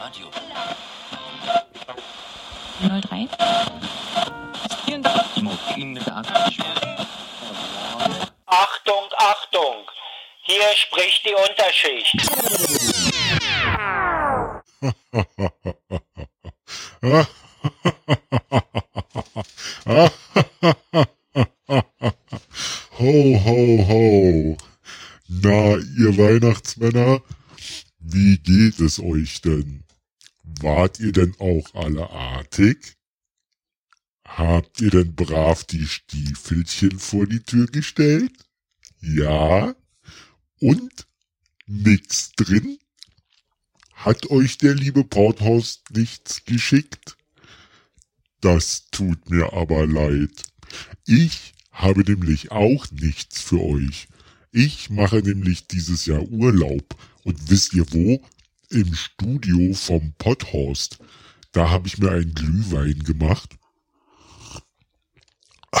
Radio. 03. Achtung, Achtung! Hier spricht die Unterschicht. Ho, ho, ho. Na, ihr Weihnachtsmänner, wie geht es euch denn? Wart ihr denn auch alle artig? Habt ihr denn brav die Stiefelchen vor die Tür gestellt? Ja? Und? Nix drin? Hat euch der liebe Porthorst nichts geschickt? Das tut mir aber leid. Ich habe nämlich auch nichts für euch. Ich mache nämlich dieses Jahr Urlaub. Und wisst ihr wo? Im Studio vom Potthorst. Da habe ich mir einen Glühwein gemacht. Ah,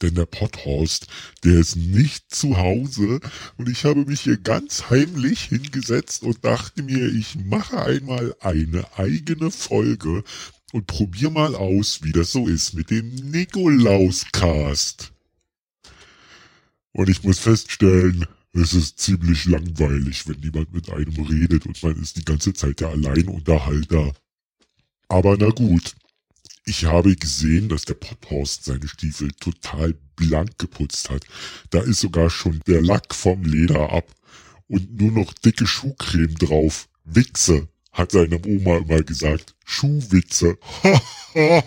Denn der Potthorst, der ist nicht zu Hause und ich habe mich hier ganz heimlich hingesetzt und dachte mir, ich mache einmal eine eigene Folge und probier mal aus, wie das so ist mit dem Nikolauscast. Und ich muss feststellen, es ist ziemlich langweilig, wenn niemand mit einem redet und man ist die ganze Zeit der Alleinunterhalter. Aber na gut. Ich habe gesehen, dass der Potthorst seine Stiefel total blank geputzt hat. Da ist sogar schon der Lack vom Leder ab und nur noch dicke Schuhcreme drauf. Wichse, hat seine Oma immer gesagt. Schuhwitze.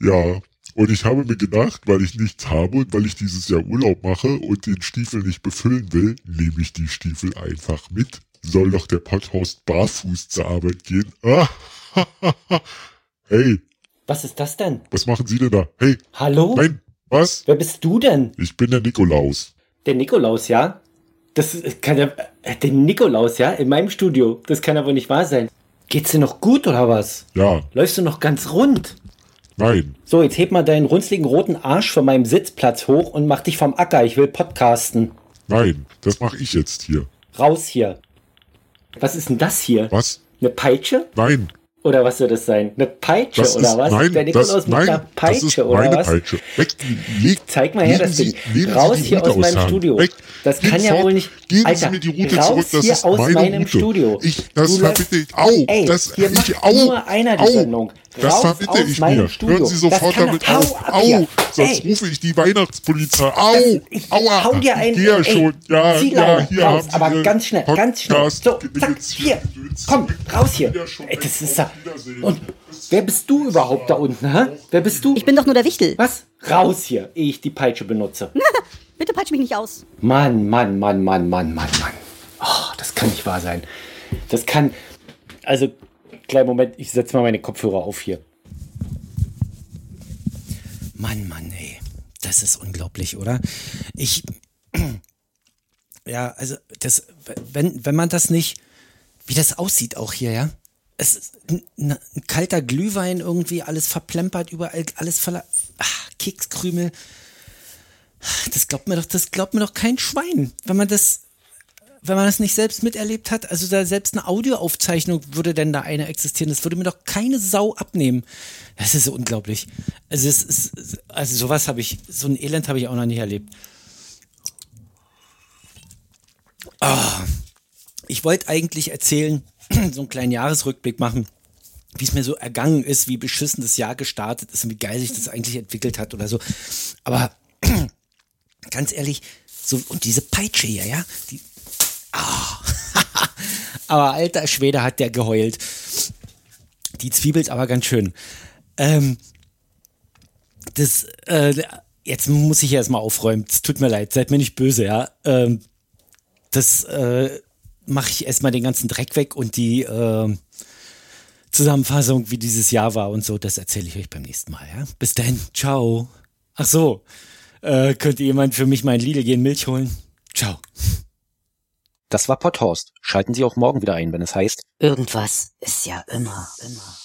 ja, und ich habe mir gedacht, weil ich nichts habe und weil ich dieses Jahr Urlaub mache und den Stiefel nicht befüllen will, nehme ich die Stiefel einfach mit. Soll doch der Potthorst barfuß zur Arbeit gehen? Ah, hey, Was ist das denn? was machen Sie denn da? Hey, Hallo? nein, was? Wer bist du denn? Ich bin der Nikolaus. Der Nikolaus, ja? Das kann ja. äh, Der Nikolaus, ja? In meinem Studio. Das kann aber nicht wahr sein. Geht's dir noch gut oder was? Ja, Läufst du noch ganz rund? Nein, So, jetzt heb mal deinen runzligen roten Arsch von meinem Sitzplatz hoch und mach dich vom Acker. Ich will podcasten. nein, das mache ich jetzt hier. Raus hier. Was ist denn das hier? Was? Eine Peitsche? Nein, Oder was soll das sein? Eine Peitsche das oder ist, was? nein, Der das, mit nein, einer Peitsche das ist oder meine was? Peitsche. Weg, leg, Zeig mal her das Ding. Raus hier aus meinem Hand. Studio. Weg. Das kann ja fort. wohl nicht- Geben Alter, Sie mir die Route raus zurück, das hier ist aus meine meinem Route. Studio. Ich, das läufst- ich. Au, Ey, das, hier ich, macht au, nur einer die au, Sendung. Das verbitte ich mir. Studio. Hören Sie sofort damit auf. Ab Au, hier. sonst Ey. rufe ich die Weihnachtspolizei. Au, Das- ich aua, hau dir einen- ich gehe ja ey, schon. Ja, ja, hier raus, haben Sie aber ganz schnell, ganz schnell. Podcast- So, zack, hier. Komm, raus hier. Ey, das ist. Wiedersehen. Und wer bist du überhaupt da unten, hä? Wer bist du? Ich bin doch nur der Wichtel. Was? Raus hier, ehe ich die Peitsche benutze. Bitte peitsch mich nicht aus. Mann, Mann, Mann, Mann, Mann, Mann, Mann. Oh, das kann nicht wahr sein. Das kann. Also, kleinen Moment, ich setze mal meine Kopfhörer auf hier. Mann, Mann, ey. Das ist unglaublich, oder? Ich. Ja, also, das, wenn, wenn man das nicht. Wie das aussieht auch hier, ja? Es ist ein, ein kalter Glühwein irgendwie, alles verplempert, überall, alles voller ach, Kekskrümel. Das glaubt mir doch, das glaubt mir doch kein Schwein, wenn man das, wenn man das nicht selbst miterlebt hat. Also da selbst eine Audioaufzeichnung würde denn da eine existieren. Das würde mir doch keine Sau abnehmen. Das ist so unglaublich. Also es ist, also sowas habe ich, so ein Elend habe ich auch noch nicht erlebt. Ah, ich wollte eigentlich erzählen, so einen kleinen Jahresrückblick machen, wie es mir so ergangen ist, wie beschissen das Jahr gestartet ist und wie geil sich das eigentlich entwickelt hat oder so. Aber ganz ehrlich, so, und diese Peitsche hier, ja, die, aber alter Schwede hat der geheult. Die zwiebelt aber ganz schön. Ähm, das, äh, jetzt muss ich erstmal aufräumen. Es tut mir leid, seid mir nicht böse, ja. Ähm, das äh, mache ich erstmal den ganzen Dreck weg und die äh, Zusammenfassung, wie dieses Jahr war und so, das erzähle ich euch beim nächsten Mal, ja. Bis dann, ciao. Ach so, äh, könnte jemand für mich mein Lidl gehen Milch holen? Ciao. Das war Potthorst. Schalten Sie auch morgen wieder ein, wenn es heißt Irgendwas ist ja immer, immer.